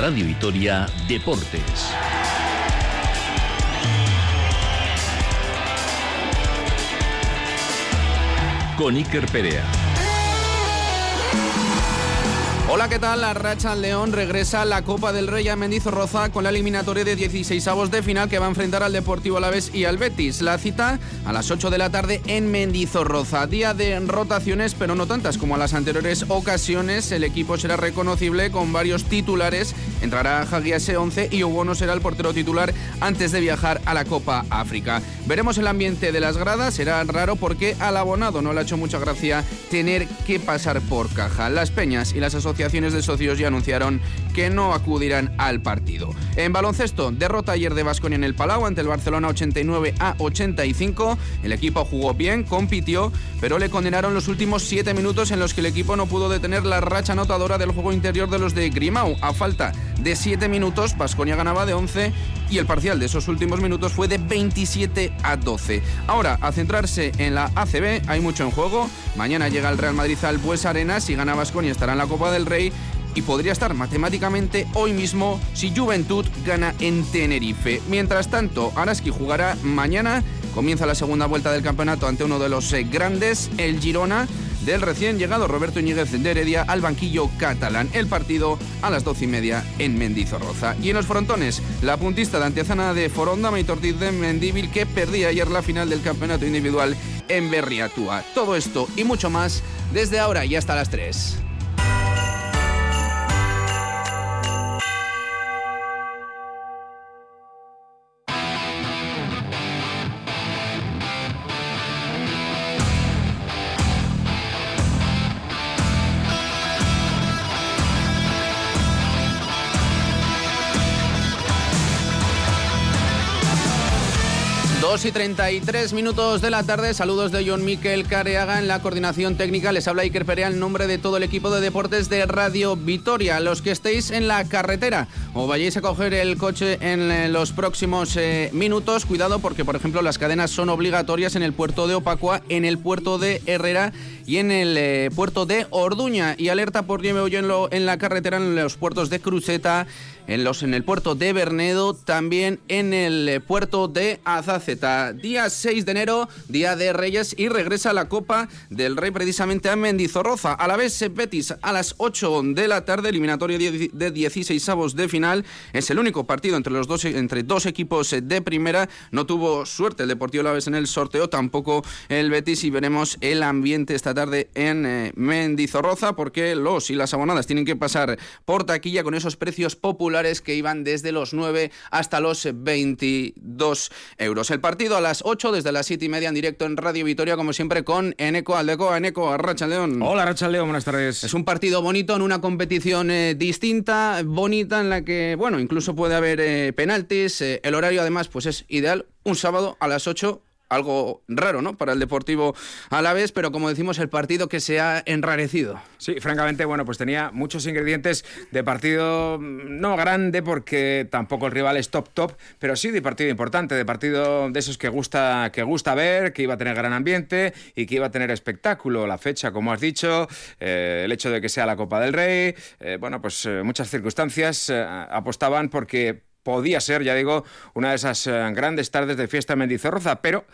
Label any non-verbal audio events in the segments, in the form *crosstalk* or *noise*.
Radio Vitoria Deportes. Con Iker Perea. Hola, ¿qué tal? La Racha León regresa a la Copa del Rey a Mendizorroza con la eliminatoria de 16 avos de final que va a enfrentar al Deportivo Alavés y al Betis. La cita a las 8 de la tarde en Mendizorroza. Día de rotaciones, pero no tantas como a las anteriores ocasiones. El equipo será reconocible con varios titulares. Entrará Jaguiase 11 y Obono será el portero titular antes de viajar a la Copa África. Veremos el ambiente de las gradas. Será raro porque al abonado no le ha hecho mucha gracia tener que pasar por caja. Las peñas y las asociaciones de socios ya anunciaron que no acudirán al partido. En baloncesto, derrota ayer de Vasconia en el Palau ante el Barcelona 89 a 85. El equipo jugó bien, compitió, pero le condenaron los últimos 7 minutos en los que el equipo no pudo detener la racha anotadora del juego interior de los de Grimau. A falta de 7 minutos, Vasconia ganaba de 11 y el parcial de esos últimos minutos fue de 27 a 12. Ahora, a centrarse en la ACB, hay mucho en juego. Mañana llega el Real Madrid al Bues Arenas y gana Vasconia estará en la Copa del Rey y podría estar matemáticamente hoy mismo si Juventud gana en Tenerife. Mientras tanto, Araski jugará mañana, comienza la segunda vuelta del campeonato ante uno de los eh, grandes, el Girona del recién llegado Roberto Iñiguez de Heredia al banquillo catalán. El partido a las doce y media en Mendizorroza. Y en los frontones, la puntista de Antezana de Foronda, Maitor de Mendíbil, que perdía ayer la final del campeonato individual en Berriatúa. Todo esto y mucho más desde ahora y hasta las 3. 2 y 33 minutos de la tarde. Saludos de John Miquel Careaga en la coordinación técnica. Les habla Iker Perea en nombre de todo el equipo de deportes de Radio Vitoria. Los que estéis en la carretera o vayáis a coger el coche en eh, los próximos eh, minutos, cuidado porque, por ejemplo, las cadenas son obligatorias en el puerto de Opacua, en el puerto de Herrera y en el eh, puerto de Orduña. Y alerta por nieve en, en la carretera en los puertos de Cruceta en, los, en el puerto de Bernedo, también en el eh, puerto de Azaceta. Día 6 de enero, Día de Reyes y regresa la Copa del Rey precisamente a Mendizorroza. A la vez Betis a las 8 de la tarde, eliminatorio de 16 avos de final. Es el único partido entre los dos, entre dos equipos eh, de primera. No tuvo suerte el Deportivo La Vez en el sorteo, tampoco el Betis y veremos el ambiente esta tarde en eh, Mendizorroza porque los y las abonadas tienen que pasar por taquilla con esos precios populares que iban desde los 9 hasta los 22 euros. El partido a las 8 desde las 7 y media en directo en Radio Vitoria, como siempre, con Eneco Aldeco, Eneco, Racha León. Hola, Racha León, buenas tardes. Es un partido bonito en una competición eh, distinta, bonita, en la que, bueno, incluso puede haber eh, penaltis. Eh, el horario, además, pues es ideal. Un sábado a las 8 algo raro, ¿no? Para el Deportivo a la vez, pero como decimos, el partido que se ha enrarecido. Sí, francamente, bueno, pues tenía muchos ingredientes de partido mm, no grande porque tampoco el rival es top top, pero sí de partido importante, de partido de esos que gusta que gusta ver, que iba a tener gran ambiente y que iba a tener espectáculo. La fecha, como has dicho, eh, el hecho de que sea la Copa del Rey, eh, bueno, pues eh, muchas circunstancias apostaban porque podía ser, ya digo, una de esas eh, grandes tardes de fiesta en Mendizorroza, pero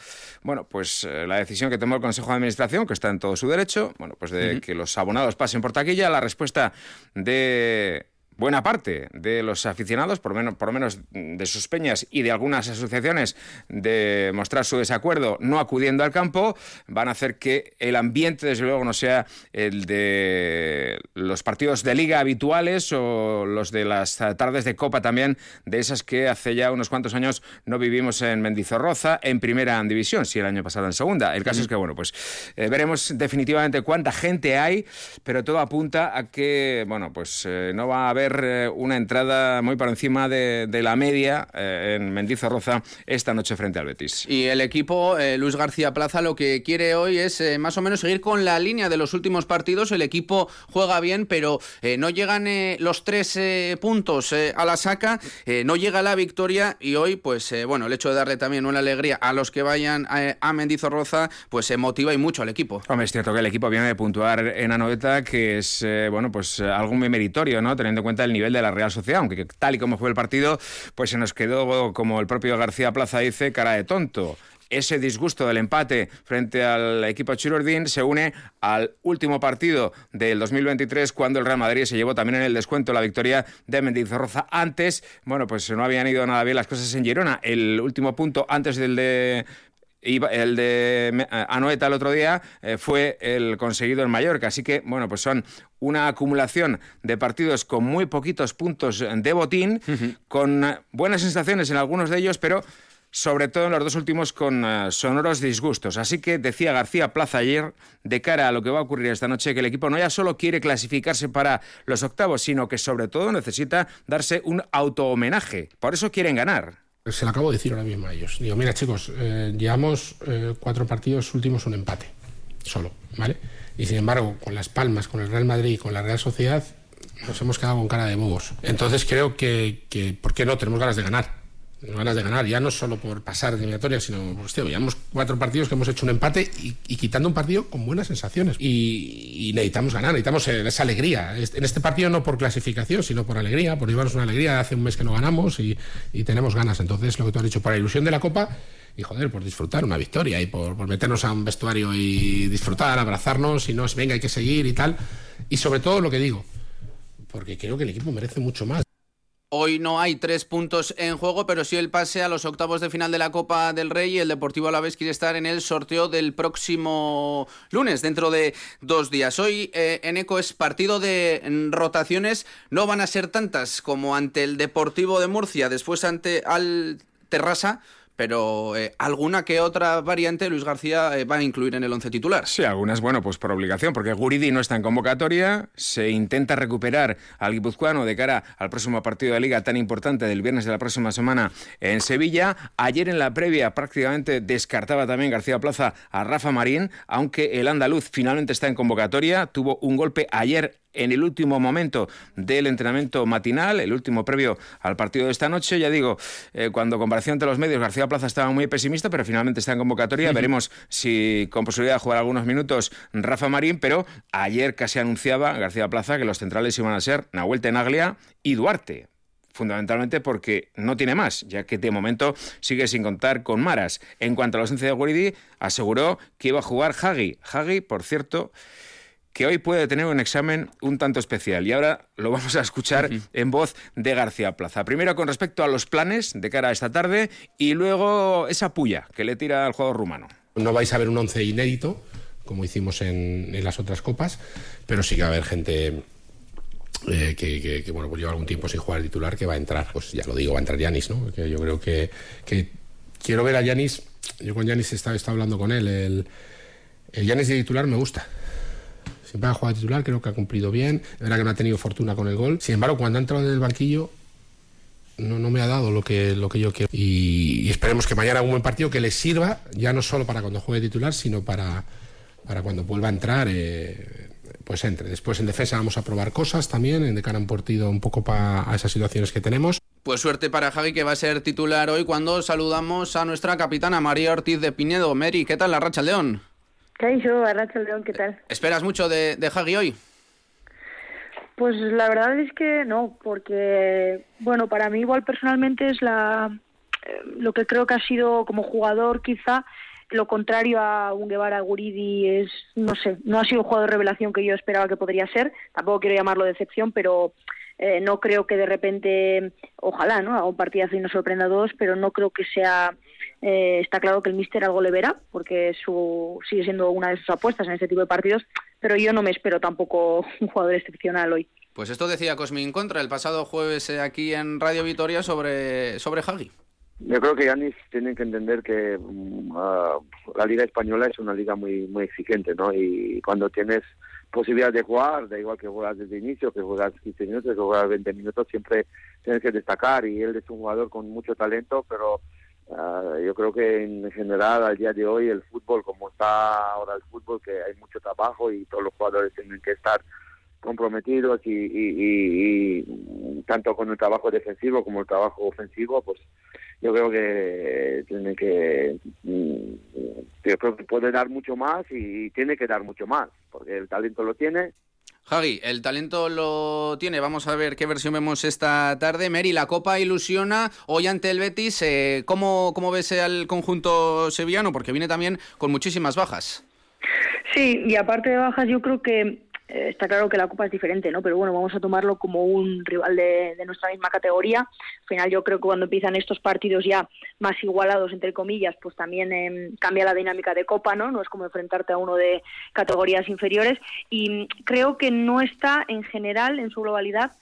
bueno, pues eh, la decisión que tomó el Consejo de Administración, que está en todo su derecho, bueno, pues de que los abonados pasen por taquilla, la respuesta de buena parte de los aficionados, por, menos, por menos de sus peñas y de algunas asociaciones, de mostrar su desacuerdo no acudiendo al campo, van a hacer que el ambiente, desde luego, no sea el de los partidos de liga habituales o los de las tardes de copa también, de esas que hace ya unos cuantos años no vivimos en Mendizorroza, en primera división, si el año pasado en segunda. El caso es que, bueno, pues eh, veremos definitivamente cuánta gente hay, pero todo apunta a que, bueno, pues eh, no va a haber eh, una entrada muy por encima de, la media eh, en Mendizorroza esta noche frente al Betis. Y el equipo, eh, Luis García Plaza, lo que quiere hoy es más o menos seguir con la línea de los últimos partidos. El equipo juega bien, pero no llegan los tres puntos a la saca, no llega la victoria y hoy, pues bueno, el hecho de darle también una alegría a los que vayan a, Mendizorroza, pues se motiva y mucho al equipo. Hombre, es cierto que el equipo viene de puntuar en Anoeta, que es, bueno, pues algo muy meritorio, ¿no? Teniendo en cuenta cuenta nivel de la Real Sociedad, aunque tal y como fue el partido, pues se nos quedó, como el propio García Plaza dice, cara de tonto ese disgusto del empate frente al equipo Chirurdín se une al último partido del 2023 cuando el Real Madrid se llevó también en el descuento la victoria de Mendizorroza. Antes, bueno, pues no habían ido nada bien las cosas en Girona. El último punto antes del de el de Anoeta el otro día eh, fue el conseguido en Mallorca. Así que, bueno, pues son una acumulación de partidos con muy poquitos puntos de botín, con buenas sensaciones en algunos de ellos, pero sobre todo en los dos últimos con eh, sonoros disgustos. Así que decía García Plaza ayer, de cara a lo que va a ocurrir esta noche, que el equipo no ya solo quiere clasificarse para los octavos, sino que sobre todo necesita darse un auto-homenaje. Por eso quieren ganar. Se lo acabo de decir ahora mismo a ellos. Digo, mira chicos, eh, llevamos eh, cuatro partidos últimos un empate, solo, ¿vale? Y sin embargo, con Las Palmas, con el Real Madrid y con la Real Sociedad, nos hemos quedado con cara de bobos. Entonces creo que, que ¿por qué no? Tenemos ganas de ganar ganas de ganar, ya no solo por pasar de eliminatoria, sino, hostia, llevamos cuatro partidos que hemos hecho un empate y, quitando un partido con buenas sensaciones. Y, necesitamos ganar, necesitamos eh, esa alegría. En este partido no por clasificación, sino por alegría, por llevarnos una alegría. Hace un mes que no ganamos y, tenemos ganas. Entonces, lo que tú has dicho, por la ilusión de la Copa y joder, por disfrutar una victoria y por, por, meternos a un vestuario y disfrutar, abrazarnos y no es venga, hay que seguir y tal. Y sobre todo lo que digo, porque creo que el equipo merece mucho más. Hoy no hay tres puntos en juego, pero sí el pase a los octavos de final de la Copa del Rey y el Deportivo Alavés quiere estar en el sorteo del próximo lunes, dentro de dos días. Hoy eh, en ECO es partido de rotaciones, no van a ser tantas como ante el Deportivo de Murcia, después ante al Terrassa, pero eh, alguna que otra variante Luis García eh, va a incluir en el once titular. Sí, algunas, bueno, pues por obligación, porque Guridi no está en convocatoria, se intenta recuperar al guipuzcoano de cara al próximo partido de liga tan importante del viernes de la próxima semana en Sevilla. Ayer en la previa prácticamente descartaba también García Plaza a Rafa Marín, aunque el andaluz finalmente está en convocatoria, tuvo un golpe ayer en el último momento del entrenamiento matinal, el último previo al partido de esta noche. Ya digo, eh, cuando comparación ante los medios, García Plaza estaba muy pesimista, pero finalmente está en convocatoria. Veremos si con posibilidad de jugar algunos minutos Rafa Marín, pero ayer casi anunciaba García Plaza que los centrales iban a ser Nahuel Tenaglia y Duarte fundamentalmente porque no tiene más, ya que de momento sigue sin contar con Maras. En cuanto a la ausencia de Guridi, aseguró que iba a jugar Hagi. Hagi, por cierto, que hoy puede tener un examen un tanto especial. Y ahora lo vamos a escuchar en voz de García Plaza. Primero con respecto a los planes de cara a esta tarde y luego esa puya que le tira al jugador rumano. No vais a ver un once inédito, como hicimos en, las otras copas, pero sí que va a haber gente eh, que, bueno, pues lleva algún tiempo sin jugar titular que va a entrar. Pues ya lo digo, va a entrar Yanis, ¿no? Que yo creo que, quiero ver a Yanis. Yo con Yanis he estado, hablando con él. El, el Yanis de titular me gusta siempre ha jugado titular, creo que ha cumplido bien. Es verdad que no ha tenido fortuna con el gol. Sin embargo, cuando ha entrado en el banquillo, no, no me ha dado lo que, lo que yo quiero. Y, esperemos que mañana haga un buen partido que le sirva, ya no solo para cuando juegue titular, sino para, para cuando vuelva a entrar. Eh, pues entre. Después en defensa vamos a probar cosas también, en de cara un partido un poco para esas situaciones que tenemos. Pues suerte para Javi que va a ser titular hoy cuando saludamos a nuestra capitana María Ortiz de Pinedo. Mary, ¿qué tal la racha León? Arracha León, ¿qué tal? ¿Esperas mucho de, de hoy? Pues la verdad es que no, porque, bueno, para mí igual personalmente es la eh, lo que creo que ha sido como jugador quizá lo contrario a un Guevara Guridi es, no sé, no ha sido un jugador de revelación que yo esperaba que podría ser, tampoco quiero llamarlo decepción, pero eh, no creo que de repente, ojalá, ¿no? Haga un partidazo y nos sorprenda a todos, pero no creo que sea eh, está claro que el míster algo le verá, porque su, sigue siendo una de sus apuestas en este tipo de partidos, pero yo no me espero tampoco *laughs* un jugador excepcional hoy. Pues esto decía Cosmin Contra el pasado jueves eh, aquí en Radio Vitoria sobre, sobre Hagi. Yo creo que Yanis tiene que entender que mm, ah, la liga española es una liga muy muy exigente, ¿no? Y cuando tienes posibilidad de jugar, da igual que juegas desde inicio, que juegas 15 minutos, que juegas 20 minutos, siempre tienes que destacar. Y él es un jugador con mucho talento, pero Ah, yo creo que en general al día de hoy el fútbol, como está ahora el fútbol, que hay mucho trabajo y todos los jugadores tienen que estar comprometidos y, y, tanto con el trabajo defensivo como el trabajo ofensivo, pues yo creo que tiene que mm, yo creo que puede dar mucho más y tiene que dar mucho más porque el talento lo tiene Javi, el talento lo tiene. Vamos a ver qué versión vemos esta tarde. Mary, la Copa ilusiona hoy ante el Betis. Eh, ¿cómo, ¿Cómo ves al conjunto sevillano? Porque viene también con muchísimas bajas. Sí, y aparte de bajas, yo creo que eh, está claro que la Copa es diferente, ¿no? Pero bueno, vamos a tomarlo como un rival de, nuestra misma categoría. Al final yo creo que cuando empiezan estos partidos ya más igualados, entre comillas, pues también em, cambia la dinámica de Copa, ¿no? No es como enfrentarte a uno de categorías inferiores. Y creo que no está en general, en su globalidad,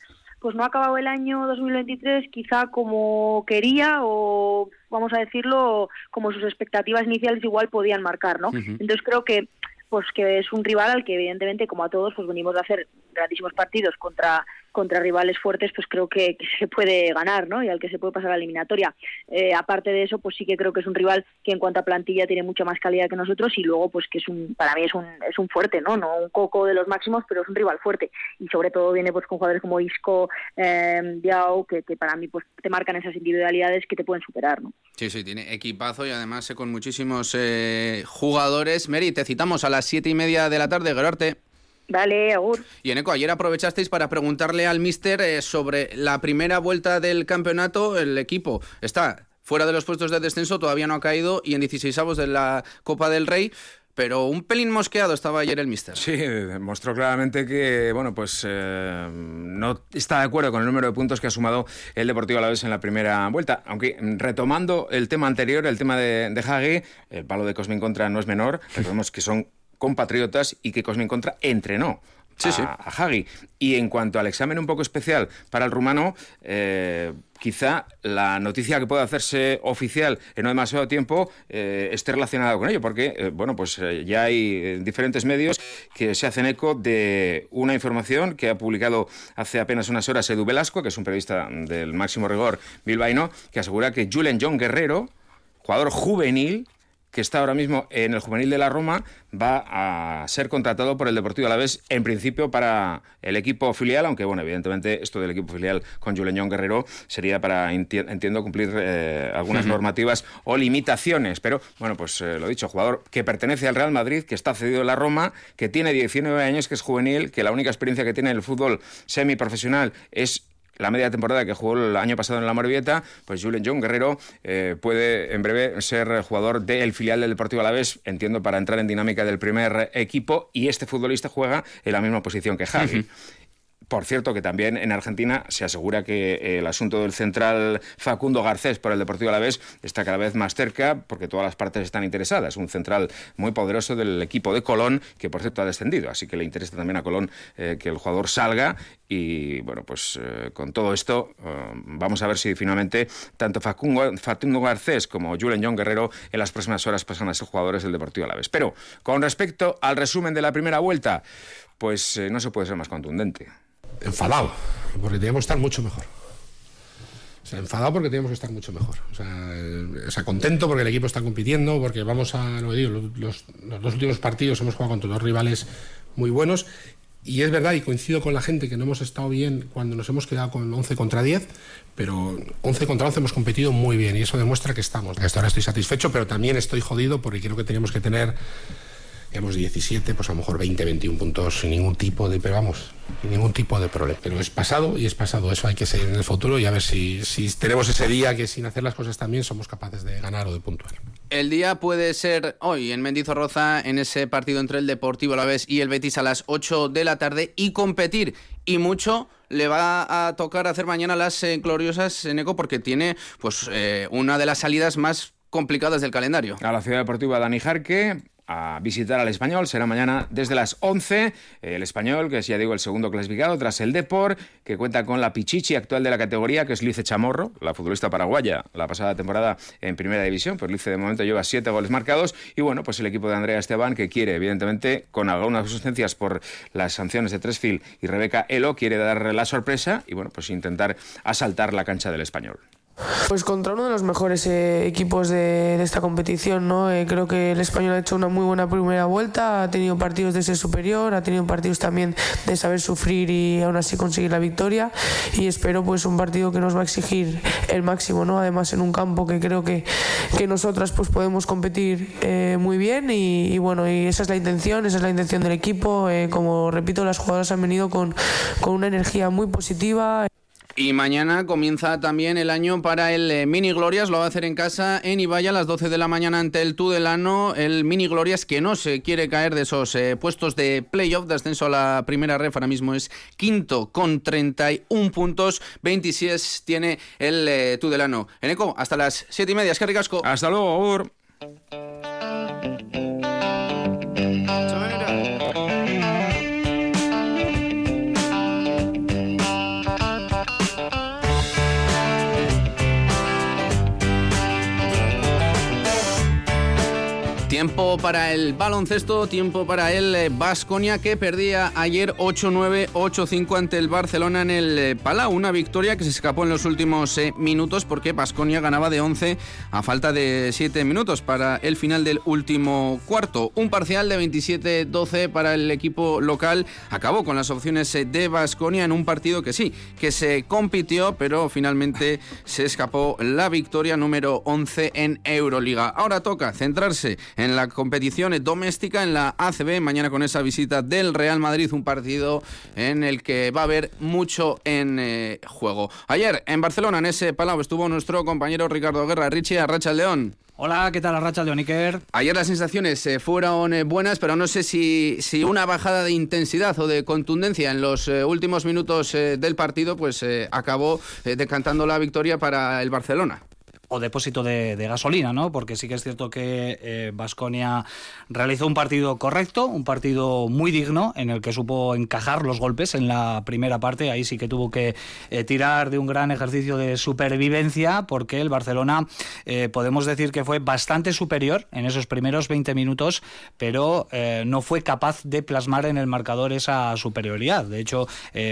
pues no ha acabado el año 2023 quizá como quería o vamos a decirlo como sus expectativas iniciales igual podían marcar, ¿no? Entonces creo que pues que es un rival al que evidentemente como a todos pues venimos de hacer grandísimos partidos contra contra rivales fuertes, pues creo que, se puede ganar, ¿no? Y al que se puede pasar a la eliminatoria. Eh, aparte de eso, pues sí que creo que es un rival que en cuanto a plantilla tiene mucha más calidad que nosotros y luego, pues que es un, para mí es un, es un fuerte, ¿no? No un coco de los máximos, pero es un rival fuerte. Y sobre todo viene pues con jugadores como Isco, eh, Diao, que, para mí pues te marcan esas individualidades que te pueden superar, ¿no? Sí, sí, tiene equipazo y además con muchísimos eh, jugadores. Meri, te citamos a las siete y media de la tarde, Gerarte. Vale, agur. Y Eneco, ayer aprovechasteis para preguntarle al míster eh, sobre la primera vuelta del campeonato. El equipo está fuera de los puestos de descenso, todavía no ha caído y en 16 avos de la Copa del Rey. Pero un pelín mosqueado estaba ayer el míster. Sí, demostró claramente que, bueno, pues eh, no está de acuerdo con el número de puntos que ha sumado el Deportivo Alavés en la primera vuelta. Aunque retomando el tema anterior, el tema de, de Hagi, el palo de Cosmin contra no es menor. Recordemos que son compatriotas y que Cosmin Contra entrenó a, sí. Hagi. Y en cuanto al examen un poco especial para el rumano, eh, quizá la noticia que pueda hacerse oficial en no demasiado tiempo eh, esté relacionada con ello, porque eh, bueno, pues ya hay diferentes medios que se hacen eco de una información que ha publicado hace apenas unas horas Edu Velasco, que es un periodista del máximo rigor bilbaíno, que asegura que Julen John Guerrero, jugador juvenil, que está ahora mismo en el juvenil de la Roma, va a ser contratado por el Deportivo Alavés, en principio para el equipo filial, aunque bueno, evidentemente esto del equipo filial con Juleñón Guerrero sería para, entiendo, cumplir eh, algunas normativas o limitaciones. Pero bueno, pues eh, lo dicho, jugador que pertenece al Real Madrid, que está cedido en la Roma, que tiene 19 años, que es juvenil, que la única experiencia que tiene en el fútbol semiprofesional es la media temporada que jugó el año pasado en la Morbieta, pues Julen John Guerrero eh, puede en breve ser jugador del filial del Deportivo Alavés, entiendo, para entrar en dinámica del primer equipo, y este futbolista juega en la misma posición que Javi. Por cierto, que también en Argentina se asegura que eh, el asunto del central Facundo Garcés por el Deportivo Alavés está cada vez más cerca porque todas las partes están interesadas. Un central muy poderoso del equipo de Colón, que por cierto ha descendido. Así que le interesa también a Colón eh, que el jugador salga. Y bueno, pues eh, con todo esto vamos a ver si finalmente tanto Facundo, Garcés como Julen John Guerrero en las próximas horas pasan a ser jugadores del Deportivo Alavés. Pero con respecto al resumen de la primera vuelta, pues no se puede ser más contundente enfadado, porque teníamos que estar mucho mejor. O sea, enfadado porque teníamos que estar mucho mejor. O sea, eh, o sea, contento porque el equipo está compitiendo, porque vamos a, lo digo, los, los, dos últimos partidos hemos jugado contra dos rivales muy buenos. Y es verdad, y coincido con la gente, que no hemos estado bien cuando nos hemos quedado con 11 contra 10, pero 11 contra 11 hemos competido muy bien y eso demuestra que estamos. Ahora estoy satisfecho, pero también estoy jodido porque creo que tenemos que tener digamos 17, pues a lo mejor 20, 21 puntos sin ningún tipo de, pero vamos, sin ningún tipo de problema. Pero es pasado y es pasado, eso hay que seguir en el futuro y a ver si, si tenemos ese día que sin hacer las cosas también somos capaces de ganar o de puntuar. El día puede ser hoy en Mendizorroza, en ese partido entre el Deportivo Alavés y el Betis a las 8 de la tarde y competir y mucho le va a tocar hacer mañana las eh, gloriosas en Eco porque tiene pues eh, una de las salidas más complicadas del calendario. A la ciudad deportiva Dani Jarque, a visitar al español. Será mañana desde las 11. El español, que es ya digo el segundo clasificado, tras el Depor, que cuenta con la Pichichi actual de la categoría, que es Lice Chamorro, la futbolista paraguaya, la pasada temporada en primera división. Pues Lice de momento lleva siete goles marcados. Y bueno, pues el equipo de Andrea Esteban, que quiere, evidentemente, con algunas ausencias por las sanciones de Tresfield y Rebeca Elo, quiere dar la sorpresa y bueno, pues intentar asaltar la cancha del español. Pues contra uno de los mejores eh, equipos de, esta competición, ¿no? Eh, creo que el español ha hecho una muy buena primera vuelta, ha tenido partidos de ser superior, ha tenido partidos también de saber sufrir y aún así conseguir la victoria y espero pues un partido que nos va a exigir el máximo, ¿no? Además en un campo que creo que, que nosotras pues podemos competir eh, muy bien y, bueno, y esa es la intención, esa es la intención del equipo, como repito, las jugadoras han venido con, con una energía muy positiva. Y mañana comienza también el año para el eh, Mini Glorias. Lo va a hacer en casa en Ibaya a las 12 de la mañana ante el Tudelano. El Mini Glorias que no se quiere caer de esos eh, puestos de playoff de ascenso a la primera ref. Ahora mismo es quinto con 31 puntos. 26 tiene el eh, Tudelano. En eco, hasta las 7 y media. Es que ricasco. Hasta luego, Para el baloncesto, tiempo para el Vasconia que perdía ayer 8-9, 8-5 ante el Barcelona en el eh, Palau. Una victoria que se escapó en los últimos eh, minutos porque Vasconia ganaba de 11 a falta de 7 minutos para el final del último cuarto. Un parcial de 27-12 para el equipo local acabó con las opciones eh, de Vasconia en un partido que sí, que se compitió, pero finalmente se escapó la victoria número 11 en Euroliga. Ahora toca centrarse en la competición doméstica en la ACB. Mañana con esa visita del Real Madrid, un partido en el que va a haber mucho en eh, juego. Ayer en Barcelona, en ese palau, estuvo nuestro compañero Ricardo Guerra. Richie Arracha León. Hola, ¿qué tal Arracha León Iker? Ayer las sensaciones eh, fueron eh, buenas, pero no sé si, si, una bajada de intensidad o de contundencia en los últimos minutos del partido pues acabó decantando la victoria para el Barcelona o depósito de, gasolina, ¿no? Porque sí que es cierto que Vasconia eh, realizó un partido correcto, un partido muy digno, en el que supo encajar los golpes en la primera parte. Ahí sí que tuvo que eh, tirar de un gran ejercicio de supervivencia, porque el Barcelona eh, podemos decir que fue bastante superior en esos primeros 20 minutos, pero no fue capaz de plasmar en el marcador esa superioridad. De hecho,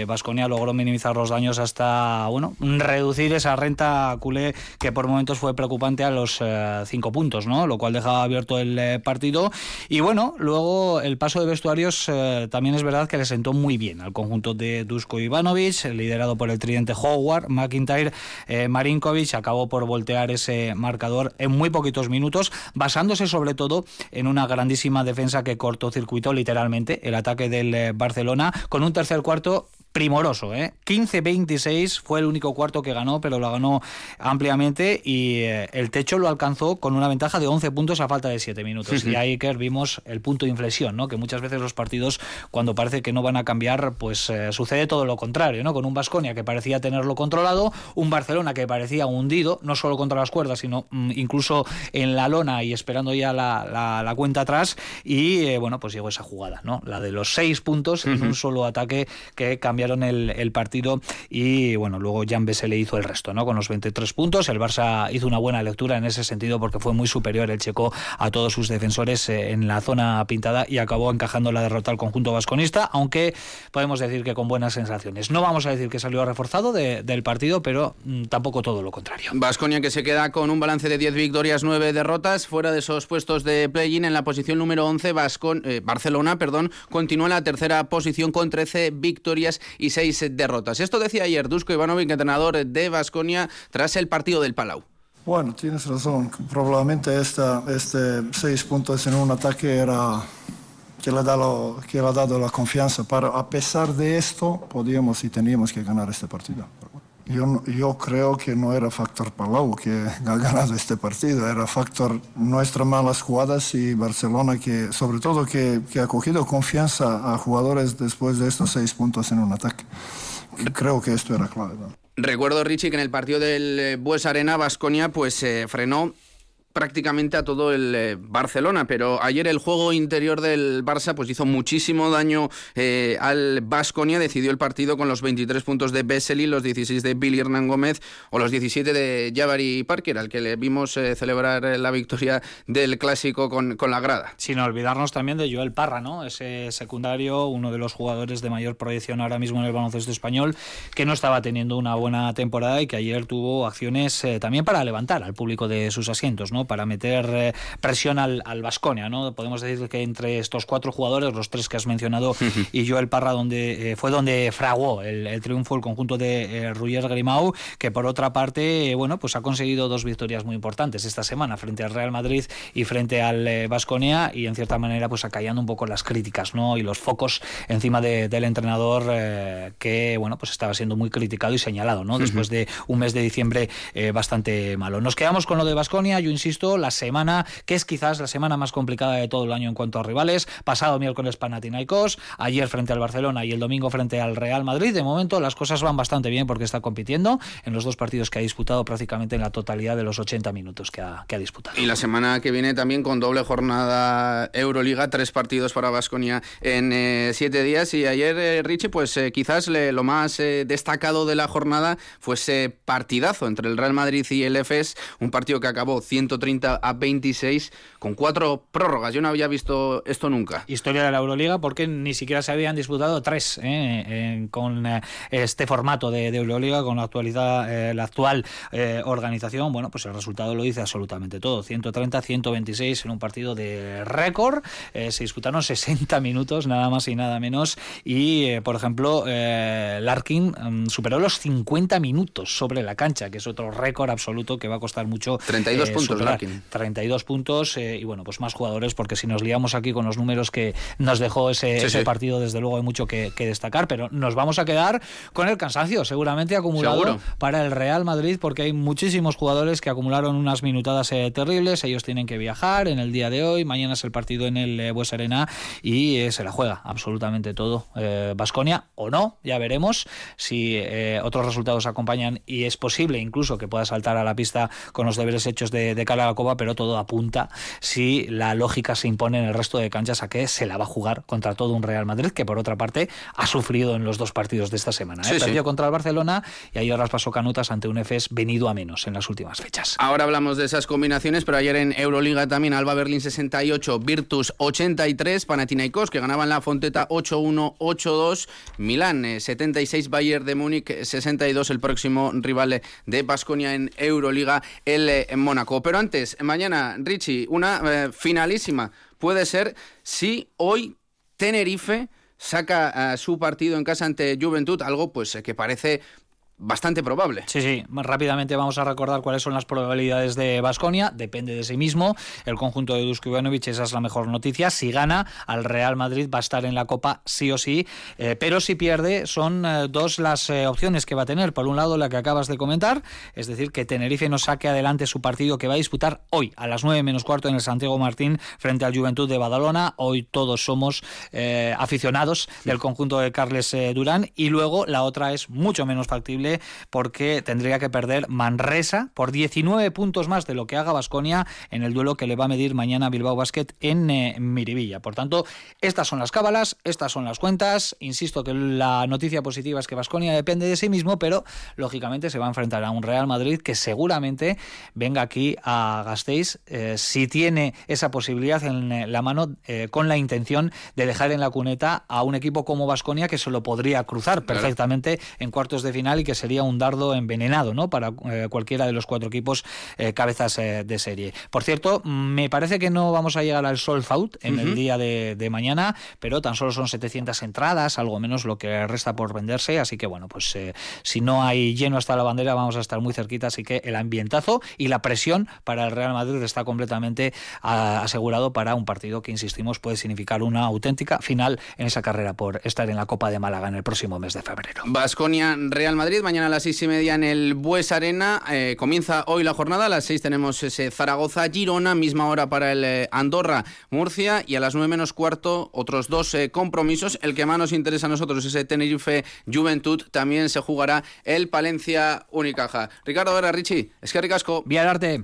Vasconia logró minimizar los daños hasta, bueno, reducir esa renta culé que por momentos fue preocupante a los eh, cinco puntos, ¿no? Lo cual dejaba abierto el eh, partido. Y bueno, luego el paso de vestuarios eh, también es verdad que le sentó muy bien al conjunto de Dusko Ivanovic, liderado por el tridente Howard, McIntyre, Marinkovic, acabó por voltear ese marcador en muy poquitos minutos, basándose sobre todo en una grandísima defensa que cortocircuitó literalmente el ataque del Barcelona, con un tercer cuarto primoroso. ¿eh? 15-26 fue el único cuarto que ganó, pero lo ganó ampliamente y eh, el techo lo alcanzó con una ventaja de 11 puntos a falta de 7 minutos. Y ahí que vimos el punto de inflexión, ¿no? que muchas veces los partidos, cuando parece que no van a cambiar, pues eh, sucede todo lo contrario, ¿no? con un Vasconia que parecía tenerlo controlado, un Barcelona que parecía hundido, no solo contra las cuerdas, sino mm, incluso en la lona y esperando ya la, la, cuenta atrás. Y eh, bueno, pues llegó esa jugada, ¿no? la de los 6 puntos en un solo ataque que cambia el, partido y bueno, luego Jan le hizo el resto, ¿no? Con los 23 puntos. El Barça hizo una buena lectura en ese sentido porque fue muy superior el checo a todos sus defensores eh, en la zona pintada y acabó encajando la derrota al conjunto vasconista, aunque podemos decir que con buenas sensaciones. No vamos a decir que salió reforzado del partido, pero mm, tampoco todo lo contrario. Vasconia que se queda con un balance de 10 victorias, 9 derrotas, fuera de esos puestos de play-in en la posición número 11, eh, Barcelona, perdón, continúa en la tercera posición con 13 victorias y seis derrotas. Esto decía ayer Dusko Ivanovic, entrenador de Vasconia, tras el partido del Palau. Bueno, tienes razón. Probablemente esta, este seis puntos en un ataque era que le, ha dado, que le ha dado la confianza. Pero a pesar de esto, podíamos y teníamos que ganar este partido. Yo, yo creo que no era factor Palau que *laughs* ha ganado este partido, era factor nuestras malas jugadas y Barcelona que, sobre todo, que, que, ha cogido confianza a jugadores después de estos seis puntos en un ataque. Creo que esto era clave. Recuerdo, Richie, que en el partido del Bues Arena, Vasconia pues se frenó prácticamente a todo el eh, Barcelona, pero ayer el juego interior del Barça pues hizo muchísimo daño eh, al Basconia, decidió el partido con los 23 puntos de Besseli, los 16 de Billy Hernán Gómez o los 17 de Jabari Parker, al que le vimos eh, celebrar la victoria del clásico con, la grada. Sin olvidarnos también de Joel Parra, ¿no? Ese secundario, uno de los jugadores de mayor proyección ahora mismo en el baloncesto español, que no estaba teniendo una buena temporada y que ayer tuvo acciones también para levantar al público de sus asientos, ¿no? Para meter eh, presión al, al Vasconia, ¿no? Podemos decir que entre estos cuatro jugadores, los tres que has mencionado, y Joel Parra, donde eh, fue donde fraguó el, triunfo el conjunto de eh, Ruyer Grimau, que por otra parte, bueno, pues ha conseguido dos victorias muy importantes esta semana frente al Real Madrid y frente al Vasconia, y en cierta manera, pues acallando un poco las críticas, ¿no? Y los focos encima del entrenador que, bueno, pues estaba siendo muy criticado y señalado, ¿no? Después de un mes de diciembre bastante malo. Nos quedamos con lo de Vasconia, yo insisto, la semana que es quizás la semana más complicada de todo el año en cuanto a rivales. Pasado miércoles Panathinaikos, ayer frente al Barcelona y el domingo frente al Real Madrid. De momento las cosas van bastante bien porque está compitiendo en los dos partidos que ha disputado prácticamente en la totalidad de los 80 minutos que ha, disputado. Y la semana que viene también con doble jornada Euroliga, tres partidos para Vasconia en eh, siete días. Y ayer, eh, Richie, pues eh, quizás lo más destacado de la jornada fue ese partidazo entre el Real Madrid y el EFES, un partido que acabó 130 a 26 con cuatro prórrogas. Yo no había visto esto nunca. Historia de la Euroliga porque ni siquiera se habían disputado tres ¿eh? con eh, este formato de, Euroliga, con la actualidad, eh, la actual organización. Bueno, pues el resultado lo dice absolutamente todo. 130-126 en un partido de récord. se disputaron 60 minutos, nada más y nada menos. Y, por ejemplo, Larkin mm, superó los 50 minutos sobre la cancha, que es otro récord absoluto que va a costar mucho. 32 puntos, Larkin. 32 puntos eh, y bueno, pues más jugadores, porque si nos liamos aquí con los números que nos dejó ese, ese partido, desde luego hay mucho que, destacar, pero nos vamos a quedar con el cansancio, seguramente acumulado para el Real Madrid, porque hay muchísimos jugadores que acumularon unas minutadas eh, terribles, ellos tienen que viajar en el día de hoy, mañana es el partido en el eh, Arena y eh, se la juega absolutamente todo. Basconia o no, ya veremos si otros resultados acompañan y es posible incluso que pueda saltar a la pista con los deberes hechos de, de a la Copa, pero todo apunta si la lógica se impone en el resto de canchas a que se la va a jugar contra todo un Real Madrid que por otra parte ha sufrido en los dos partidos de esta semana. ¿eh? Perdió contra el Barcelona y ahí ahora pasó canutas ante un EFES venido a menos en las últimas fechas. Ahora hablamos de esas combinaciones, pero ayer en Euroliga también Alba Berlín 68, Virtus 83, Panathinaikos que ganaban la Fonteta 8-1, 8-2, Milán 76, Bayern de Múnich 62, el próximo rival de Basconia en Euroliga, el en Mónaco. Pero antes, mañana, Richie, una eh, finalísima. Puede ser si hoy Tenerife saca eh, su partido en casa ante Juventud, algo pues que parece bastante probable. Sí, sí. Rápidamente vamos a recordar cuáles son las probabilidades de Basconia. Depende de sí mismo. El conjunto de Dusko Ivanovic, esa es la mejor noticia. Si gana, al Real Madrid va a estar en la Copa sí o sí. Eh, pero si pierde, son eh, dos las eh, opciones que va a tener. Por un lado, la que acabas de comentar, es decir, que Tenerife no saque adelante su partido que va a disputar hoy a las 9 menos cuarto en el Santiago Martín frente al Juventud de Badalona. Hoy todos somos aficionados del conjunto de Carles Durán. Y luego la otra es mucho menos factible porque tendría que perder Manresa por 19 puntos más de lo que haga Basconia en el duelo que le va a medir mañana Bilbao Basket en eh, Miribilla. Por tanto, estas son las cábalas, estas son las cuentas. Insisto que la noticia positiva es que Basconia depende de sí mismo, pero lógicamente se va a enfrentar a un Real Madrid que seguramente venga aquí a Gasteiz eh, si tiene esa posibilidad en eh, la mano con la intención de dejar en la cuneta a un equipo como Basconia que se lo podría cruzar perfectamente en cuartos de final y que sería un dardo envenenado ¿no? para eh, cualquiera de los cuatro equipos eh, cabezas eh, de serie. Por cierto, me parece que no vamos a llegar al sold out en el día de, mañana, pero tan solo son 700 entradas, algo menos lo que resta por venderse, así que bueno, pues si no hay lleno hasta la bandera vamos a estar muy cerquita, así que el ambientazo y la presión para el Real Madrid está completamente asegurado para un partido que, insistimos, puede significar una auténtica final en esa carrera por estar en la Copa de Málaga en el próximo mes de febrero. Basconia, Real Madrid, mañana a las seis y media en el Bues Arena. Eh, comienza hoy la jornada. A las seis tenemos ese Zaragoza-Girona, misma hora para el eh, Andorra-Murcia. Y a las nueve menos cuarto, otros dos eh, compromisos. El que más nos interesa a nosotros es el Tenerife-Juventud. También se jugará el Palencia-Unicaja. Ricardo Vera, Richie, es que ricasco. Vía arte.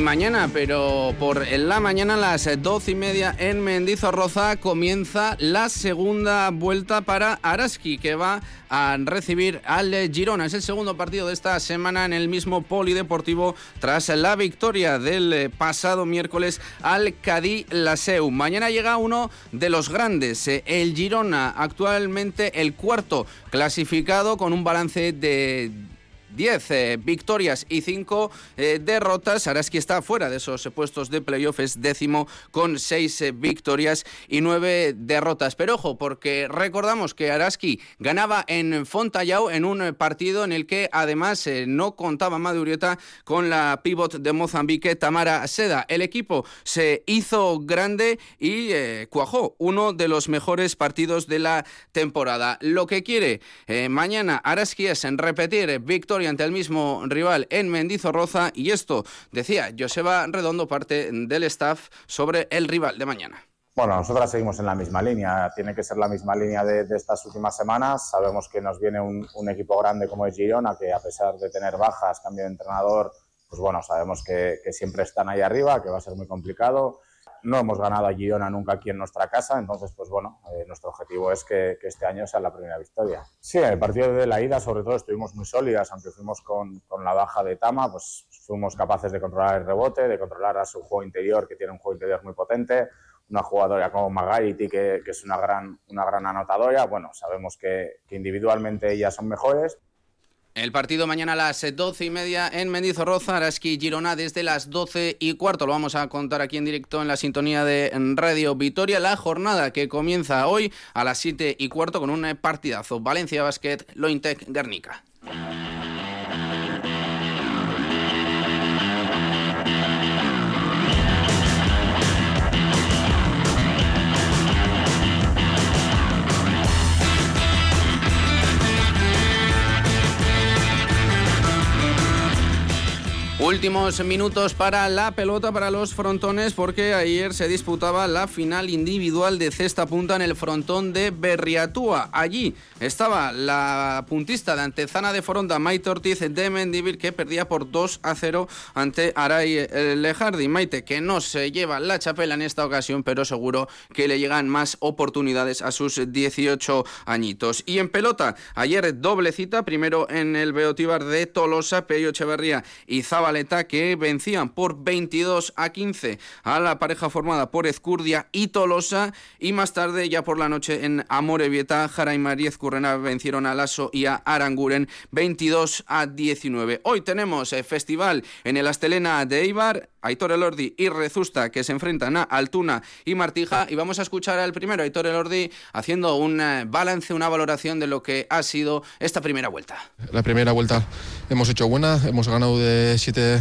Mañana, pero por la mañana a las doce y media en Mendizorroza comienza la segunda vuelta para Araski, que va a recibir al Girona. Es el segundo partido de esta semana en el mismo polideportivo tras la victoria del pasado miércoles al Cadí Laseu. Mañana llega uno de los grandes, el Girona, actualmente el cuarto clasificado con un balance de 10 eh, victorias y 5 eh, derrotas. Araski está fuera de esos puestos de playoff, es décimo con 6 eh, victorias y 9 derrotas. Pero ojo, porque recordamos que Araski ganaba en Fontallao en un partido en el que además no contaba Madurieta con la pivot de Mozambique, Tamara Seda. El equipo se hizo grande y cuajó uno de los mejores partidos de la temporada. Lo que quiere mañana Araski es en repetir victoria ante el mismo rival en Mendizorroza y esto decía Joseba Redondo, parte del staff, sobre el rival de mañana. Bueno, nosotras seguimos en la misma línea, tiene que ser la misma línea de, estas últimas semanas. Sabemos que nos viene un, equipo grande como es Girona, que a pesar de tener bajas, cambio de entrenador, pues bueno, sabemos que, que siempre están ahí arriba, que va a ser muy complicado no hemos ganado a Girona nunca aquí en nuestra casa, entonces, pues bueno, eh, nuestro objetivo es que, este año sea la primera victoria. Sí, en el partido de la ida, sobre todo, estuvimos muy sólidas, aunque fuimos con, con, la baja de Tama, pues fuimos capaces de controlar el rebote, de controlar a su juego interior, que tiene un juego interior muy potente, una jugadora como Magaliti, que, que es una gran, una gran anotadora. Bueno, sabemos que, que individualmente ellas son mejores, el partido mañana a las doce y media en Mendizorroza, Araski Girona desde las doce y cuarto. Lo vamos a contar aquí en directo en la sintonía de Radio Vitoria. La jornada que comienza hoy a las siete y cuarto con un partidazo. Valencia Basket, Lointec, Guernica. Últimos minutos para la pelota para los frontones porque ayer se disputaba la final individual de cesta punta en el frontón de Berriatúa. Allí estaba la puntista de Antezana de Foronda, Maite Ortiz de Mendivir, que perdía por 2 a 0 ante Aray eh, Lejardi. Maite, que no se lleva la chapela en esta ocasión, pero seguro que le llegan más oportunidades a sus 18 añitos. Y en pelota, ayer doble cita, primero en el Beotíbar de Tolosa, Peyo Echeverría y Que vencían por 22 a 15 a la pareja formada por Ezcurdia y Tolosa y más tarde ya por la noche en Amorebieta Jara y María Currena vencieron a Lasso y a Aranguren 22 a 19. Hoy tenemos eh, festival en el Astelena de Eibar, Aitor Elordi y Rezusta que se enfrentan a Altuna y Martija y vamos a escuchar al primero, Aitor Elordi, haciendo un eh, balance, una valoración de lo que ha sido esta primera vuelta. La primera vuelta hemos hecho buena, hemos ganado de siete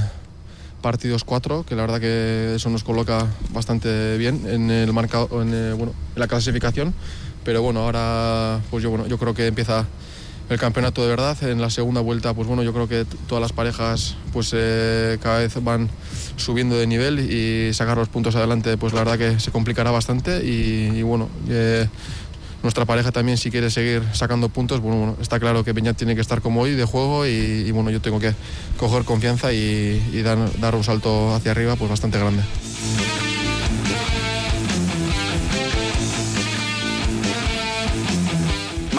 partidos cuatro, que la verdad que eso nos coloca bastante bien en el marcado, en, eh, bueno, en la clasificación. Pero bueno, ahora pues yo, bueno, yo creo que empieza el campeonato de verdad. En la segunda vuelta, pues bueno, yo creo que todas las parejas pues eh, cada vez van subiendo de nivel y sacar los puntos adelante, pues la verdad que se complicará bastante y, bueno, eh, nuestra pareja también si quiere seguir sacando puntos, bueno, está claro que Peñat tiene que estar como hoy de juego y, bueno, yo tengo que coger confianza y, dar, dar un salto hacia arriba pues bastante grande.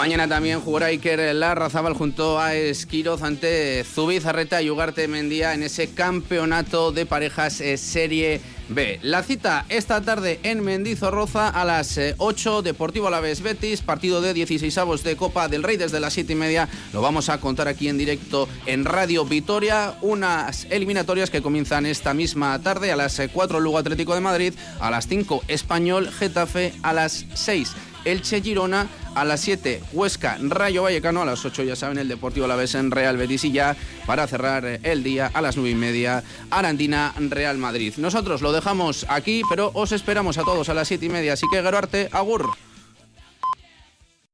Mañana también jugará Iker Larrazábal junto a Esquiroz ante Zubizarreta y Ugarte Mendía en ese campeonato de parejas eh, Serie B. La cita esta tarde en Mendizorroza a las 8, eh, Deportivo Alavés Betis, partido de 16 avos de Copa del Rey desde las 7 y media. Lo vamos a contar aquí en directo en Radio Vitoria. Unas eliminatorias que comienzan esta misma tarde a las 4 eh, Lugo Atlético de Madrid, a las 5 Español Getafe, a las 6 Elche Girona, a las 7 Huesca Rayo Vallecano, a las 8 ya saben el Deportivo La Vez en Real Betis y ya para cerrar el día a las 9 y media Arandina Real Madrid. Nosotros lo dejamos aquí, pero os esperamos a todos a las 7 y media, así que Garuarte, agur.